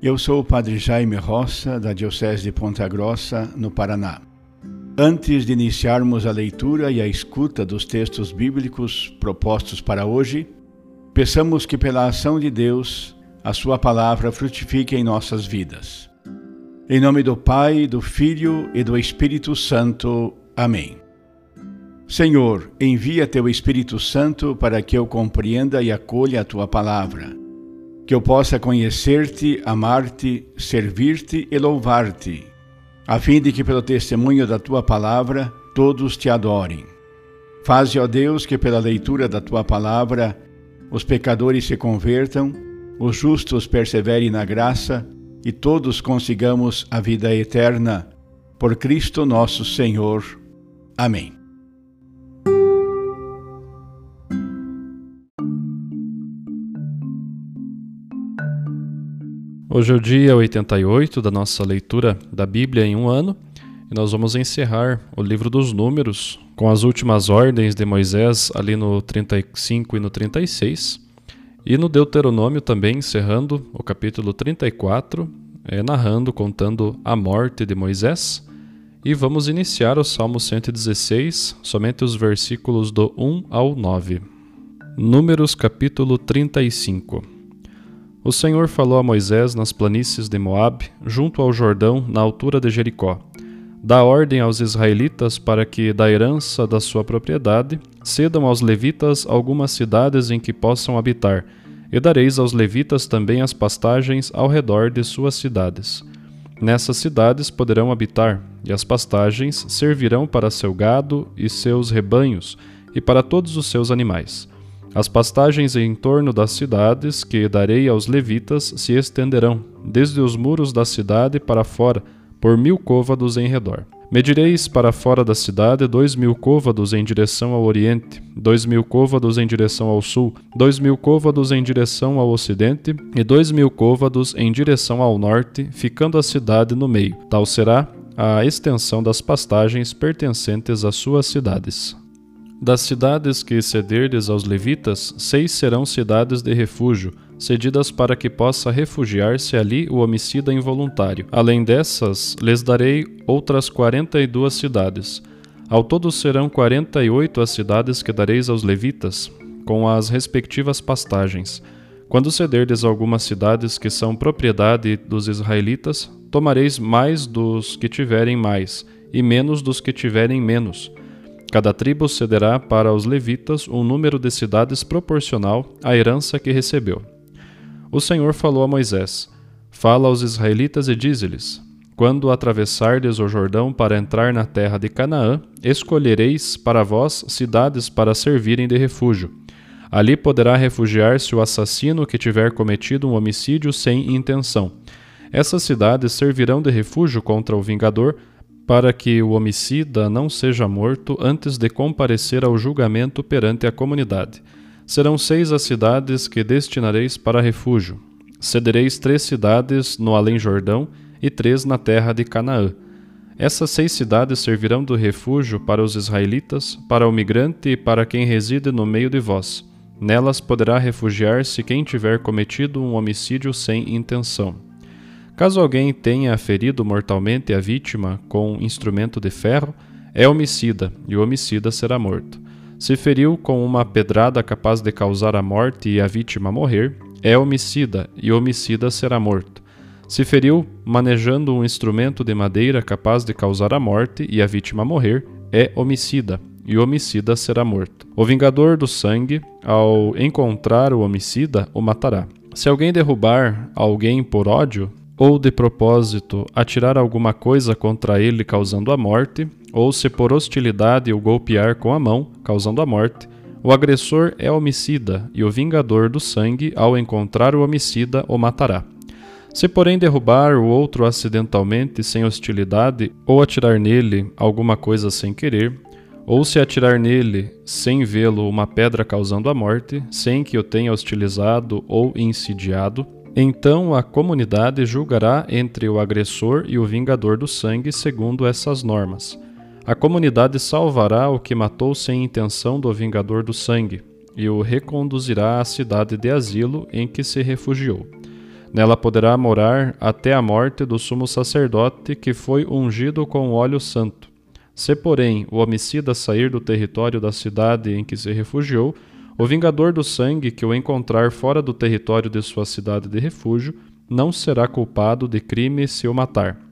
eu sou o Padre Jaime Roça, da Diocese de Ponta Grossa, no Paraná. Antes de iniciarmos a leitura e a escuta dos textos bíblicos propostos para hoje, peçamos que, pela ação de Deus, a Sua palavra frutifique em nossas vidas. Em nome do Pai, do Filho e do Espírito Santo. Amém. Senhor, envia Teu Espírito Santo para que eu compreenda e acolha a Tua palavra que eu possa conhecer-te, amar-te, servir-te e louvar-te, a fim de que, pelo testemunho da tua palavra, todos te adorem. Faze, ó Deus, que pela leitura da tua palavra os pecadores se convertam, os justos perseverem na graça e todos consigamos a vida eterna. Por Cristo nosso Senhor. Amém. Hoje é o dia 88 da nossa leitura da Bíblia em um ano e nós vamos encerrar o livro dos Números com as últimas ordens de Moisés ali no 35 e no 36 e no Deuteronômio também encerrando o capítulo 34, é, narrando, contando a morte de Moisés. E vamos iniciar o Salmo 116, somente os versículos do 1 ao 9. Números capítulo 35 o Senhor falou a Moisés nas planícies de Moabe, junto ao Jordão, na altura de Jericó. Dá ordem aos israelitas para que, da herança da sua propriedade, cedam aos levitas algumas cidades em que possam habitar, e dareis aos levitas também as pastagens ao redor de suas cidades. Nessas cidades poderão habitar, e as pastagens servirão para seu gado e seus rebanhos, e para todos os seus animais. As pastagens em torno das cidades que darei aos levitas se estenderão, desde os muros da cidade para fora, por mil côvados em redor. Medireis para fora da cidade dois mil côvados em direção ao oriente, dois mil côvados em direção ao sul, dois mil côvados em direção ao ocidente e dois mil côvados em direção ao norte, ficando a cidade no meio. Tal será a extensão das pastagens pertencentes às suas cidades. Das cidades que cederdes aos levitas, seis serão cidades de refúgio, cedidas para que possa refugiar-se ali o homicida involuntário. Além dessas, lhes darei outras quarenta e duas cidades. Ao todo serão quarenta e oito as cidades que dareis aos levitas, com as respectivas pastagens. Quando cederdes algumas cidades que são propriedade dos israelitas, tomareis mais dos que tiverem mais, e menos dos que tiverem menos Cada tribo cederá para os levitas um número de cidades proporcional à herança que recebeu. O Senhor falou a Moisés: Fala aos israelitas e dize-lhes: Quando atravessardes o Jordão para entrar na terra de Canaã, escolhereis para vós cidades para servirem de refúgio. Ali poderá refugiar-se o assassino que tiver cometido um homicídio sem intenção. Essas cidades servirão de refúgio contra o vingador para que o homicida não seja morto antes de comparecer ao julgamento perante a comunidade. Serão seis as cidades que destinareis para refúgio. Cedereis três cidades no Além-Jordão e três na terra de Canaã. Essas seis cidades servirão de refúgio para os israelitas, para o migrante e para quem reside no meio de vós. Nelas poderá refugiar-se quem tiver cometido um homicídio sem intenção. Caso alguém tenha ferido mortalmente a vítima com instrumento de ferro, é homicida, e o homicida será morto. Se feriu com uma pedrada capaz de causar a morte e a vítima morrer, é homicida, e o homicida será morto. Se feriu manejando um instrumento de madeira capaz de causar a morte e a vítima morrer, é homicida, e o homicida será morto. O vingador do sangue, ao encontrar o homicida, o matará. Se alguém derrubar alguém por ódio, ou de propósito atirar alguma coisa contra ele causando a morte, ou se por hostilidade o golpear com a mão, causando a morte, o agressor é homicida, e o vingador do sangue, ao encontrar o homicida, o matará. Se, porém, derrubar o outro acidentalmente, sem hostilidade, ou atirar nele alguma coisa sem querer, ou se atirar nele sem vê-lo uma pedra causando a morte, sem que o tenha hostilizado ou insidiado, então a comunidade julgará entre o agressor e o vingador do sangue segundo essas normas. A comunidade salvará o que matou sem intenção do vingador do sangue, e o reconduzirá à cidade de asilo em que se refugiou. Nela poderá morar até a morte do sumo sacerdote que foi ungido com óleo santo. Se, porém, o homicida sair do território da cidade em que se refugiou, o vingador do sangue que o encontrar fora do território de sua cidade de refúgio não será culpado de crime se o matar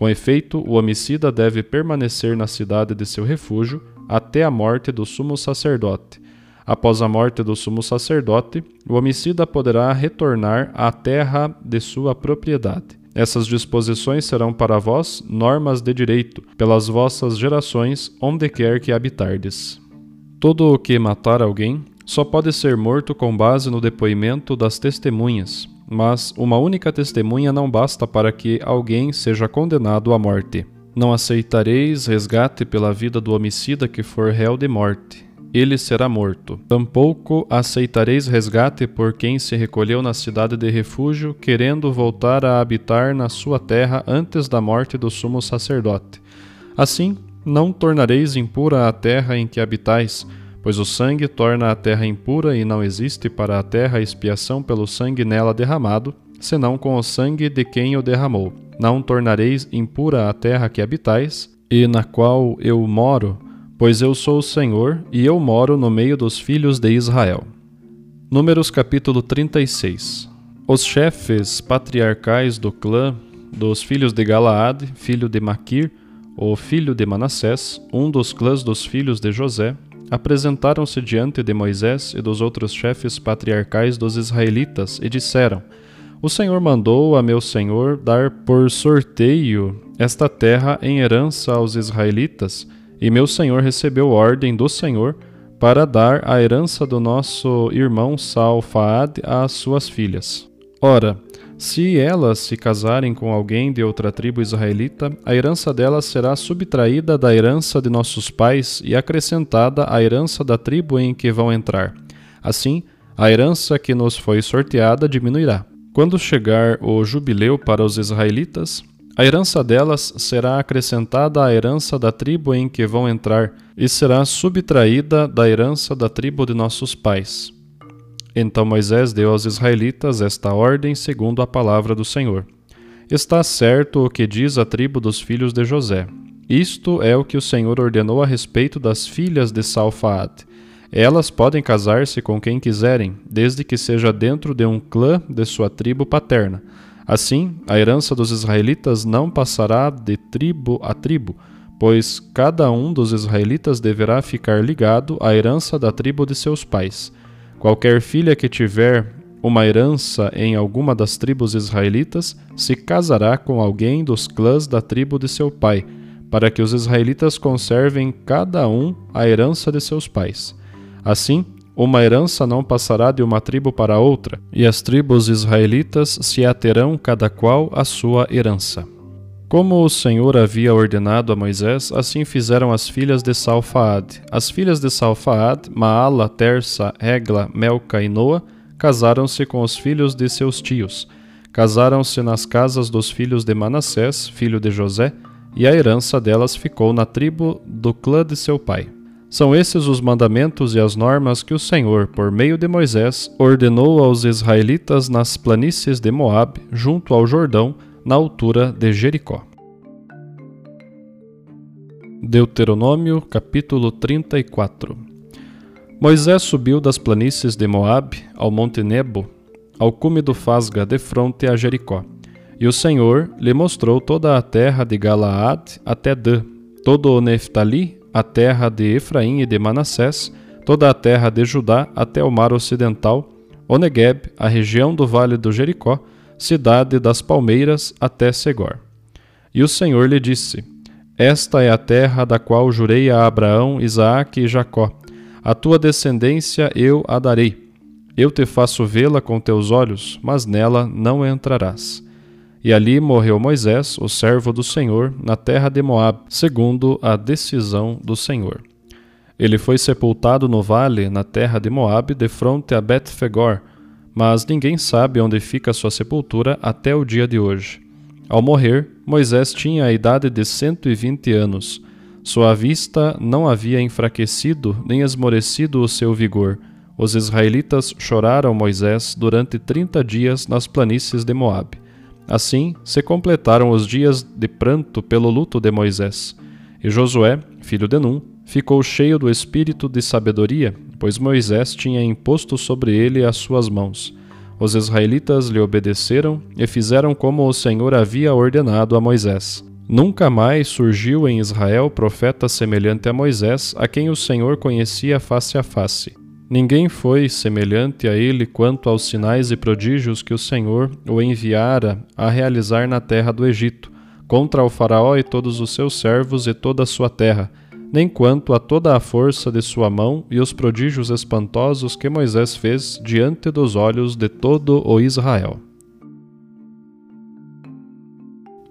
com efeito, o homicida deve permanecer na cidade de seu refúgio até a morte do sumo sacerdote. Após a morte do sumo sacerdote, o homicida poderá retornar à terra de sua propriedade. Essas disposições serão para vós normas de direito, pelas vossas gerações, onde quer que habitardes. Todo o que matar alguém só pode ser morto com base no depoimento das testemunhas, mas uma única testemunha não basta para que alguém seja condenado à morte. Não aceitareis resgate pela vida do homicida que for réu de morte. Ele será morto. Tampouco aceitareis resgate por quem se recolheu na cidade de refúgio, querendo voltar a habitar na sua terra antes da morte do sumo sacerdote. Assim, não tornareis impura a terra em que habitais, Pois o sangue torna a terra impura e não existe para a terra expiação pelo sangue nela derramado, senão com o sangue de quem o derramou. Não tornareis impura a terra que habitais, e na qual eu moro, pois eu sou o Senhor, e eu moro no meio dos filhos de Israel. Números capítulo 36 Os chefes patriarcais do clã dos filhos de Galaade, filho de Maquir, o filho de Manassés, um dos clãs dos filhos de José, apresentaram-se diante de Moisés e dos outros chefes patriarcais dos israelitas e disseram: O Senhor mandou a meu senhor dar por sorteio esta terra em herança aos israelitas, e meu senhor recebeu ordem do Senhor para dar a herança do nosso irmão Salfaad às suas filhas. Ora, se elas se casarem com alguém de outra tribo israelita, a herança delas será subtraída da herança de nossos pais e acrescentada à herança da tribo em que vão entrar. Assim, a herança que nos foi sorteada diminuirá. Quando chegar o jubileu para os israelitas, a herança delas será acrescentada à herança da tribo em que vão entrar e será subtraída da herança da tribo de nossos pais. Então Moisés deu aos israelitas esta ordem segundo a palavra do Senhor. Está certo o que diz a tribo dos filhos de José. Isto é o que o Senhor ordenou a respeito das filhas de Salfaad. Elas podem casar-se com quem quiserem, desde que seja dentro de um clã de sua tribo paterna. Assim, a herança dos israelitas não passará de tribo a tribo, pois cada um dos israelitas deverá ficar ligado à herança da tribo de seus pais. Qualquer filha que tiver uma herança em alguma das tribos israelitas se casará com alguém dos clãs da tribo de seu pai, para que os israelitas conservem cada um a herança de seus pais. Assim, uma herança não passará de uma tribo para outra, e as tribos israelitas se aterão cada qual a sua herança. Como o Senhor havia ordenado a Moisés, assim fizeram as filhas de Salfaad. As filhas de Salfaad, Maala, Tersa, Egla, Melca e Noa, casaram-se com os filhos de seus tios. Casaram-se nas casas dos filhos de Manassés, filho de José, e a herança delas ficou na tribo do clã de seu pai. São esses os mandamentos e as normas que o Senhor, por meio de Moisés, ordenou aos israelitas nas planícies de Moabe, junto ao Jordão, na altura de Jericó. Deuteronômio capítulo 34 Moisés subiu das planícies de Moabe ao monte Nebo, ao cume do Fasga, de fronte a Jericó. E o Senhor lhe mostrou toda a terra de Galaad até Dan, todo o Neftali, a terra de Efraim e de Manassés, toda a terra de Judá até o mar ocidental, o Negueb, a região do vale do Jericó, cidade das palmeiras até Segor. E o Senhor lhe disse: Esta é a terra da qual jurei a Abraão, Isaque e Jacó. A tua descendência eu a darei. Eu te faço vê-la com teus olhos, mas nela não entrarás. E ali morreu Moisés, o servo do Senhor, na terra de Moab, segundo a decisão do Senhor. Ele foi sepultado no vale, na terra de Moab, de fronte a Bet-Fegor, mas ninguém sabe onde fica sua sepultura até o dia de hoje. Ao morrer, Moisés tinha a idade de cento e vinte anos. Sua vista não havia enfraquecido nem esmorecido o seu vigor. Os israelitas choraram Moisés durante trinta dias nas planícies de Moabe. Assim se completaram os dias de pranto pelo luto de Moisés. E Josué, filho de Num, ficou cheio do espírito de sabedoria, pois Moisés tinha imposto sobre ele as suas mãos. Os israelitas lhe obedeceram e fizeram como o Senhor havia ordenado a Moisés. Nunca mais surgiu em Israel profeta semelhante a Moisés, a quem o Senhor conhecia face a face. Ninguém foi semelhante a ele quanto aos sinais e prodígios que o Senhor o enviara a realizar na terra do Egito, contra o Faraó e todos os seus servos e toda a sua terra, nem quanto a toda a força de sua mão e os prodígios espantosos que Moisés fez diante dos olhos de todo o Israel.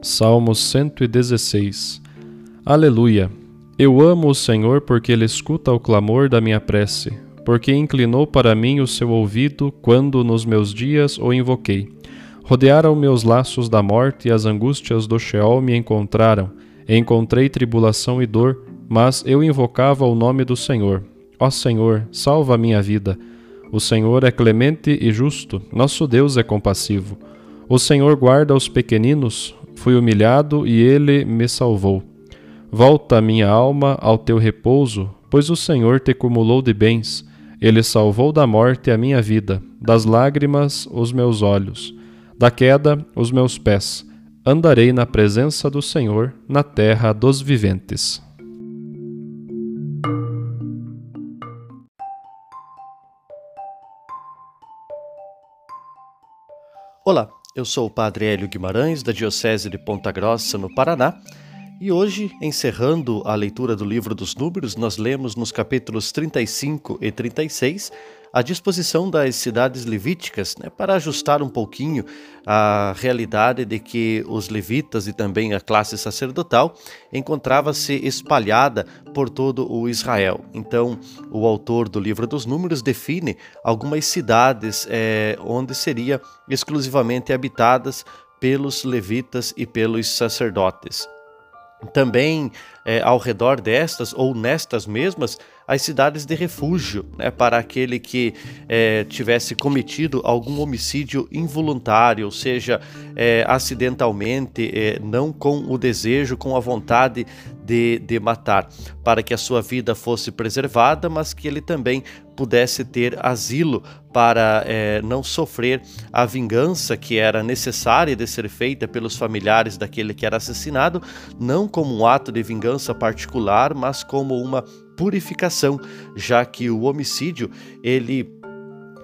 Salmo 116 Aleluia! Eu amo o Senhor porque Ele escuta o clamor da minha prece porque inclinou para mim o seu ouvido quando nos meus dias o invoquei. Rodearam meus laços da morte e as angústias do Sheol me encontraram. Encontrei tribulação e dor, mas eu invocava o nome do Senhor. Ó Senhor, salva a minha vida. O Senhor é clemente e justo, nosso Deus é compassivo. O Senhor guarda os pequeninos, fui humilhado e ele me salvou. Volta minha alma ao teu repouso, pois o Senhor te cumulou de bens. Ele salvou da morte a minha vida, das lágrimas os meus olhos, da queda os meus pés. Andarei na presença do Senhor na terra dos viventes. Olá, eu sou o Padre Hélio Guimarães, da Diocese de Ponta Grossa, no Paraná e hoje, encerrando a leitura do livro dos Números, nós lemos nos capítulos 35 e 36 a disposição das cidades levíticas né, para ajustar um pouquinho a realidade de que os levitas e também a classe sacerdotal encontrava-se espalhada por todo o Israel. Então, o autor do livro dos Números define algumas cidades é, onde seria exclusivamente habitadas pelos levitas e pelos sacerdotes. Também é, ao redor destas ou nestas mesmas as cidades de refúgio né, para aquele que é, tivesse cometido algum homicídio involuntário, ou seja, é, acidentalmente, é, não com o desejo, com a vontade de, de matar, para que a sua vida fosse preservada, mas que ele também pudesse ter asilo para é, não sofrer a vingança que era necessária de ser feita pelos familiares daquele que era assassinado, não como um ato de vingança particular, mas como uma purificação, já que o homicídio ele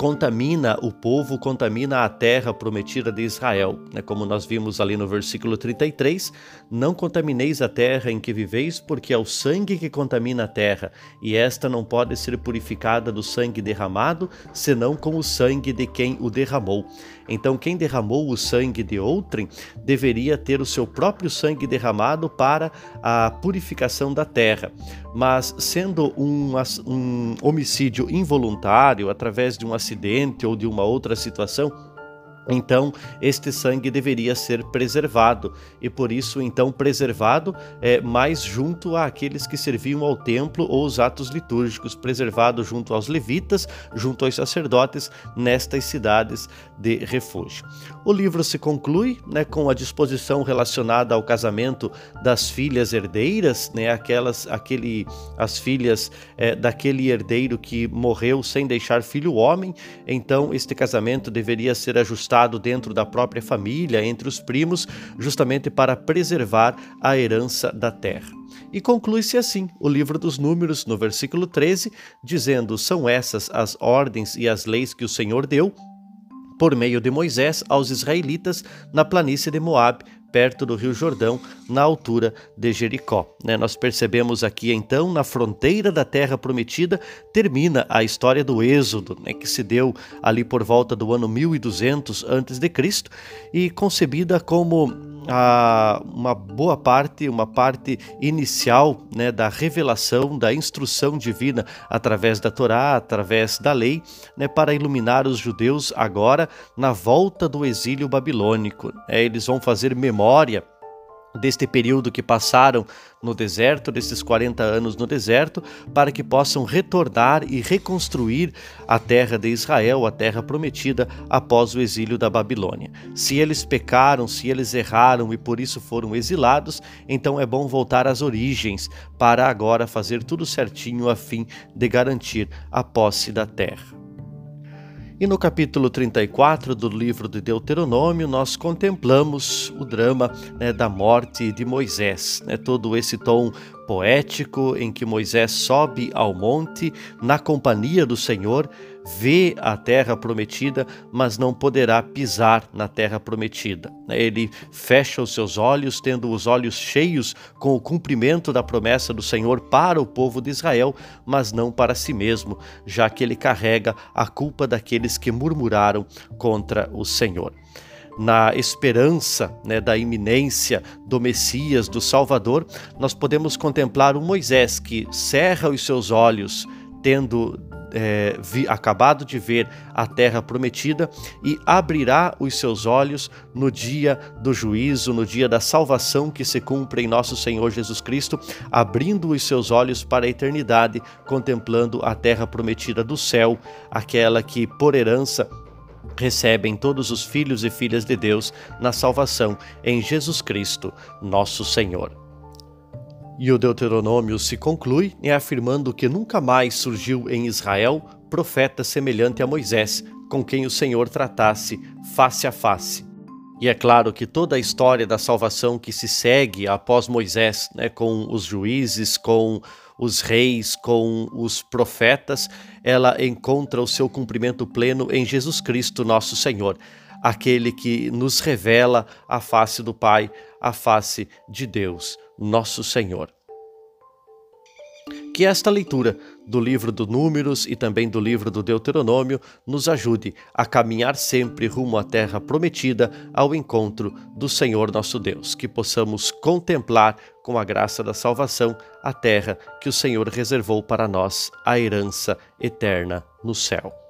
contamina o povo, contamina a terra prometida de Israel. Né? Como nós vimos ali no versículo 33, não contamineis a terra em que viveis, porque é o sangue que contamina a terra, e esta não pode ser purificada do sangue derramado, senão com o sangue de quem o derramou. Então, quem derramou o sangue de outrem deveria ter o seu próprio sangue derramado para a purificação da terra. Mas, sendo um, um homicídio involuntário, através de um acidente ou de uma outra situação, então este sangue deveria ser preservado e por isso então preservado é mais junto àqueles que serviam ao templo ou os atos litúrgicos, preservado junto aos levitas, junto aos sacerdotes nestas cidades de refúgio. O livro se conclui né, com a disposição relacionada ao casamento das filhas herdeiras, né, aquelas, aquele, as filhas é, daquele herdeiro que morreu sem deixar filho homem. Então este casamento deveria ser ajustado dentro da própria família, entre os primos, justamente para preservar a herança da terra. E conclui-se assim o livro dos Números, no versículo 13, dizendo: São essas as ordens e as leis que o Senhor deu por meio de Moisés aos israelitas na planície de Moabe, perto do Rio Jordão, na altura de Jericó. Né? Nós percebemos aqui então, na fronteira da terra prometida, termina a história do Êxodo, né? que se deu ali por volta do ano 1200 a.C. e concebida como a, uma boa parte, uma parte inicial né, da revelação, da instrução divina através da Torá, através da lei, né, para iluminar os judeus agora na volta do exílio babilônico. É, eles vão fazer memória deste período que passaram no deserto, desses 40 anos no deserto, para que possam retornar e reconstruir a terra de Israel, a terra prometida após o exílio da Babilônia. Se eles pecaram, se eles erraram e por isso foram exilados, então é bom voltar às origens para agora fazer tudo certinho a fim de garantir a posse da terra. E no capítulo 34 do livro de Deuteronômio, nós contemplamos o drama né, da morte de Moisés, né, todo esse tom poético em que Moisés sobe ao monte na companhia do Senhor vê a terra prometida, mas não poderá pisar na terra prometida. Ele fecha os seus olhos, tendo os olhos cheios com o cumprimento da promessa do Senhor para o povo de Israel, mas não para si mesmo, já que ele carrega a culpa daqueles que murmuraram contra o Senhor na esperança né, da iminência do Messias, do Salvador, nós podemos contemplar um Moisés que cerra os seus olhos, tendo é, vi, acabado de ver a terra prometida e abrirá os seus olhos no dia do juízo, no dia da salvação que se cumpre em nosso Senhor Jesus Cristo, abrindo os seus olhos para a eternidade, contemplando a terra prometida do céu, aquela que por herança recebem todos os filhos e filhas de Deus na salvação em Jesus Cristo, nosso Senhor. E o Deuteronômio se conclui em afirmando que nunca mais surgiu em Israel profeta semelhante a Moisés, com quem o Senhor tratasse face a face. E é claro que toda a história da salvação que se segue após Moisés, né, com os juízes, com os reis, com os profetas, ela encontra o seu cumprimento pleno em Jesus Cristo, nosso Senhor, aquele que nos revela a face do Pai, a face de Deus nosso Senhor. Que esta leitura do livro do Números e também do livro do Deuteronômio nos ajude a caminhar sempre rumo à terra prometida, ao encontro do Senhor nosso Deus, que possamos contemplar com a graça da salvação a terra que o Senhor reservou para nós, a herança eterna no céu.